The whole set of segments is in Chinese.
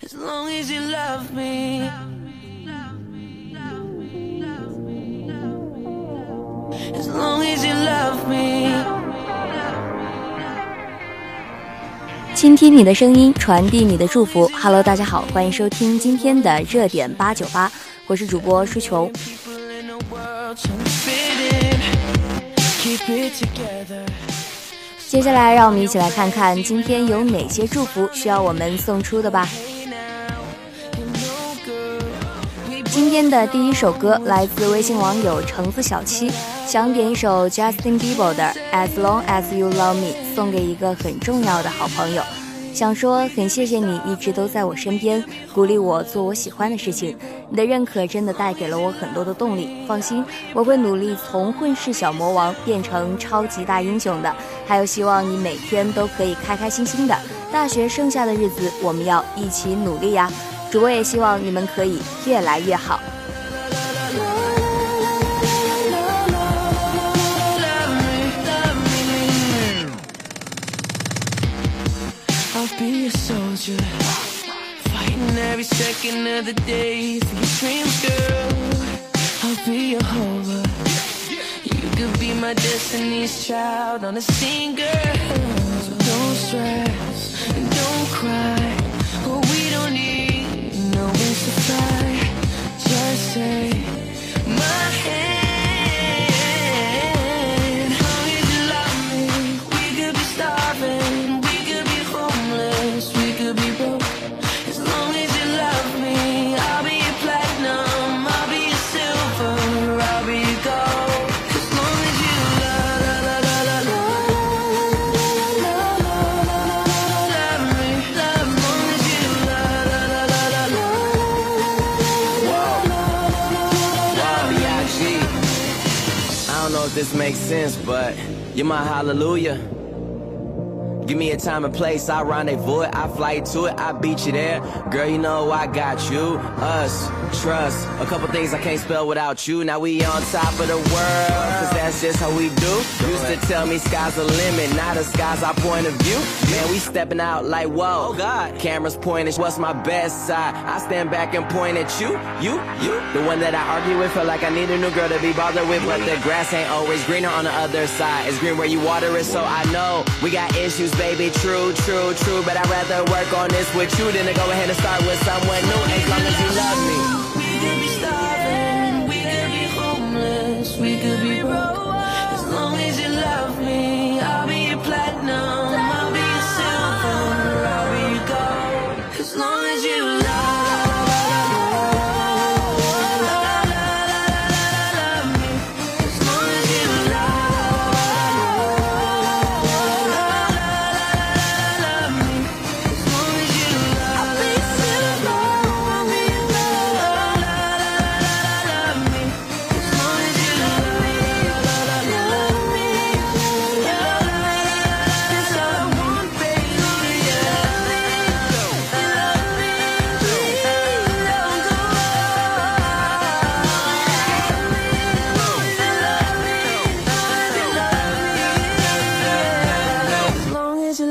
as long as you love me. As long as you love me. 倾听你的声音，传递你的祝福。Hello，大家好，欢迎收听今天的热点八九八，我是主播舒琼。接下来，让我们一起来看看今天有哪些祝福需要我们送出的吧。今天的第一首歌来自微信网友橙子小七，想点一首 Justin Bieber 的《As Long As You Love Me》，送给一个很重要的好朋友。想说很谢谢你一直都在我身边，鼓励我做我喜欢的事情。你的认可真的带给了我很多的动力。放心，我会努力从混世小魔王变成超级大英雄的。还有希望你每天都可以开开心心的。大学剩下的日子，我们要一起努力呀！主播也希望你们可以越来越好。 love me, love me. I'll be a soldier, fighting every second of the day for your dreams, girl. I'll be a hover. You could be my destiny's child on a scene, girl. So don't stress and don't cry. Oh, we don't need I say don't know if this makes sense, but you're my hallelujah. Give me a time and place, I rendezvous it, I fly to it, I beat you there. Girl, you know I got you, us, trust. A couple things I can't spell without you. Now we on top of the world, cause that's just how we do. Used to tell me sky's the limit, now the sky's our point of view. Man, we stepping out like whoa. Oh God, cameras pointing, what's my best side? I stand back and point at you, you, you. The one that I argue with, feel like I need a new girl to be bothered with, but the grass ain't always greener on the other side. It's green where you water it, so I know we got issues, baby. True, true, true, but I'd rather work on this with you than to go ahead and start with someone new. As long as you love me. We could be starving, we could be homeless, we could be broke.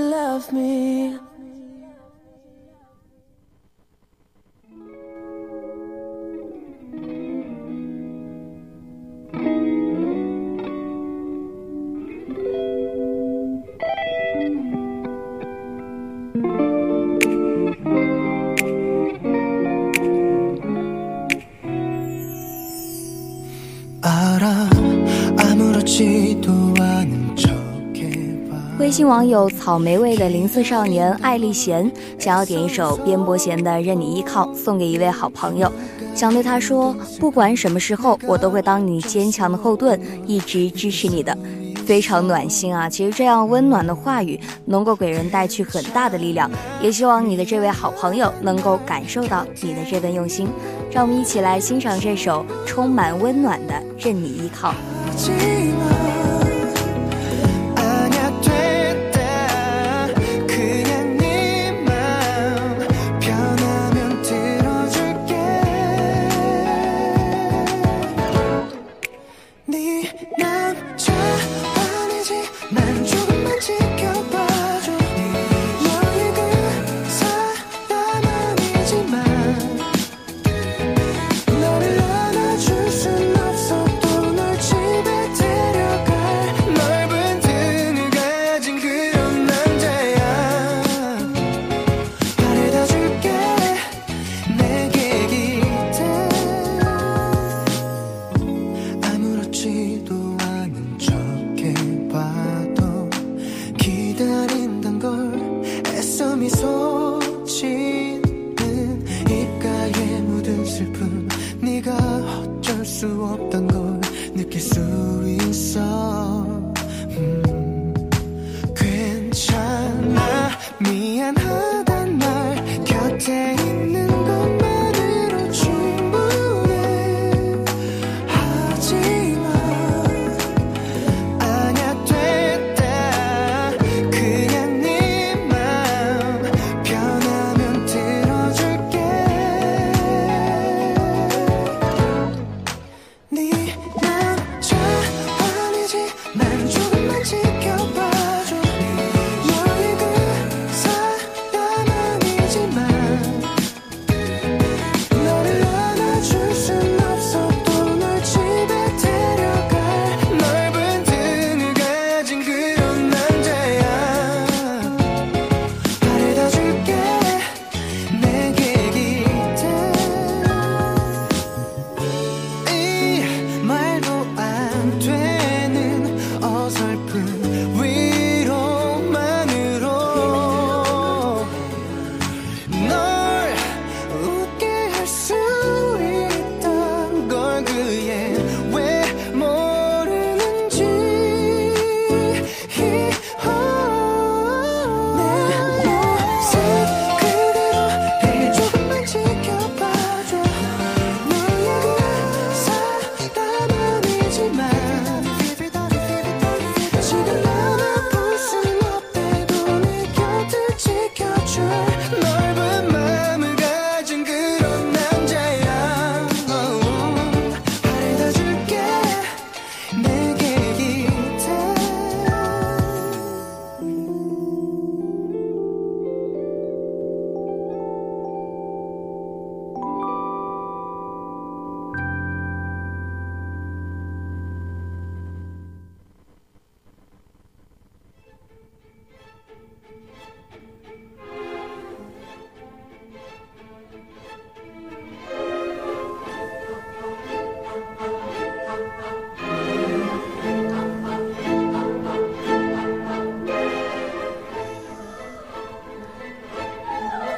Love me. 信网友草莓味的零四少年艾丽贤想要点一首边伯贤的《任你依靠》，送给一位好朋友，想对他说：不管什么时候，我都会当你坚强的后盾，一直支持你的。非常暖心啊！其实这样温暖的话语能够给人带去很大的力量，也希望你的这位好朋友能够感受到你的这份用心。让我们一起来欣赏这首充满温暖的《任你依靠》。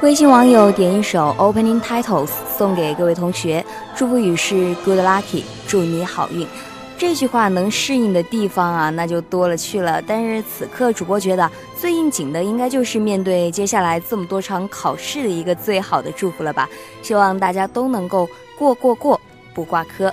微信网友点一首 Opening Titles 送给各位同学，祝福语是 Good lucky，祝你好运。这句话能适应的地方啊，那就多了去了。但是此刻主播觉得最应景的，应该就是面对接下来这么多场考试的一个最好的祝福了吧？希望大家都能够过过过，不挂科。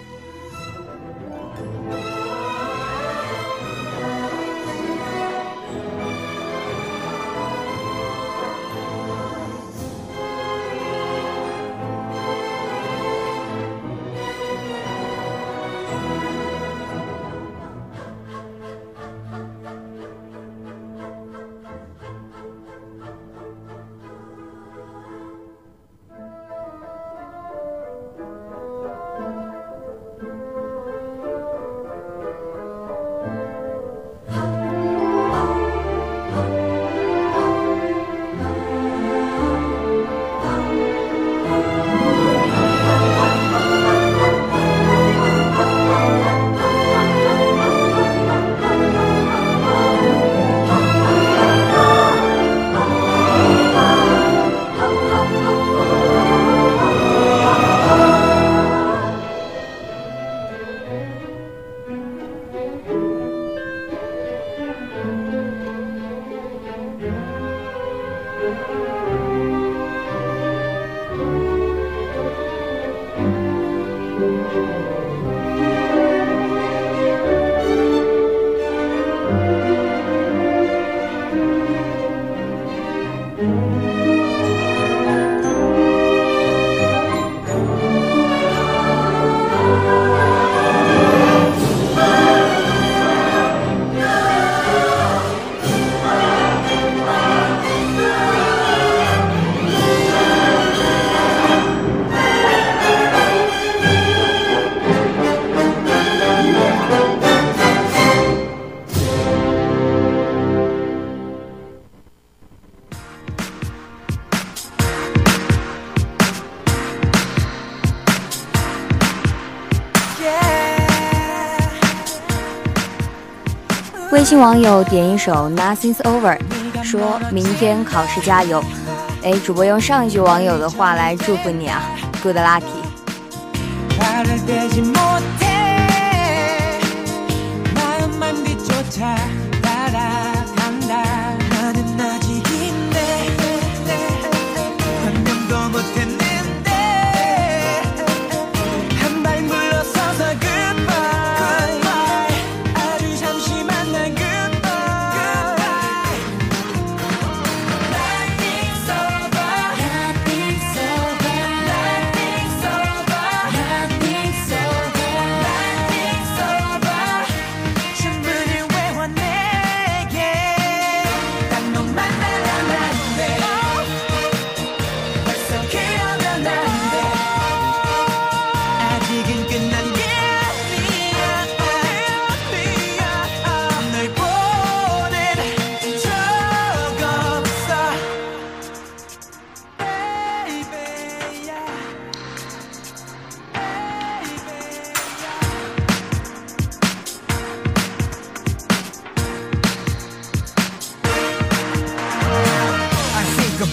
微新网友点一首 Nothing's Over，说明天考试加油。哎，主播用上一句网友的话来祝福你啊，good lucky。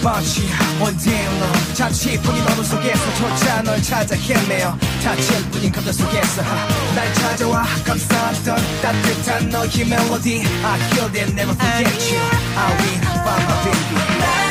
마치 원딜러 자취뿐인 어둠 속에서 조차 널 찾아 헤매어. 다친 뿐인 감정 속에서 날 찾아와 감싸던 따뜻한 너의 멜로디? I feel that never forget you I will find my baby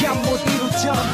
잠못 이루처럼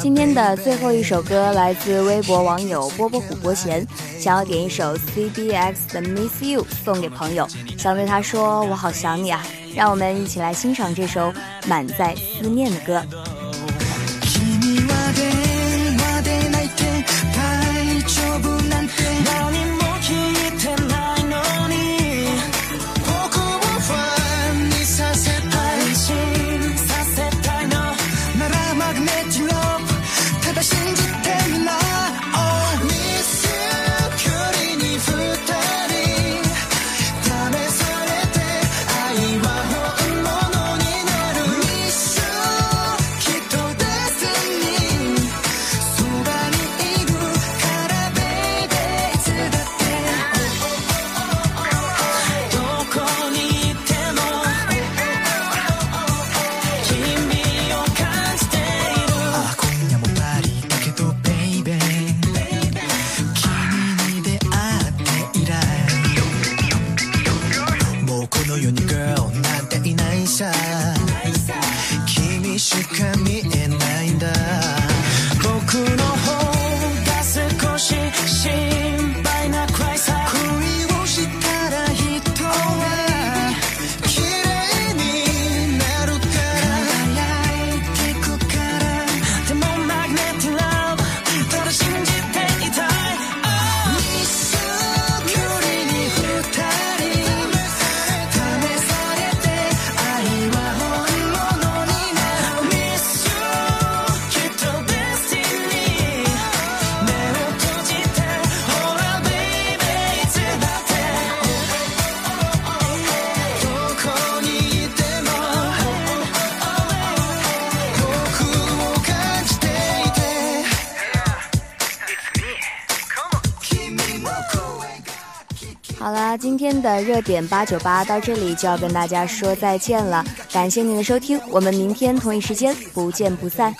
今天的最后一首歌来自微博网友波波虎波贤，想要点一首 C B X 的 Miss You 送给朋友，想对他说我好想你啊，让我们一起来欣赏这首满载思念的歌。的热点八九八到这里就要跟大家说再见了感谢您的收听我们明天同一时间不见不散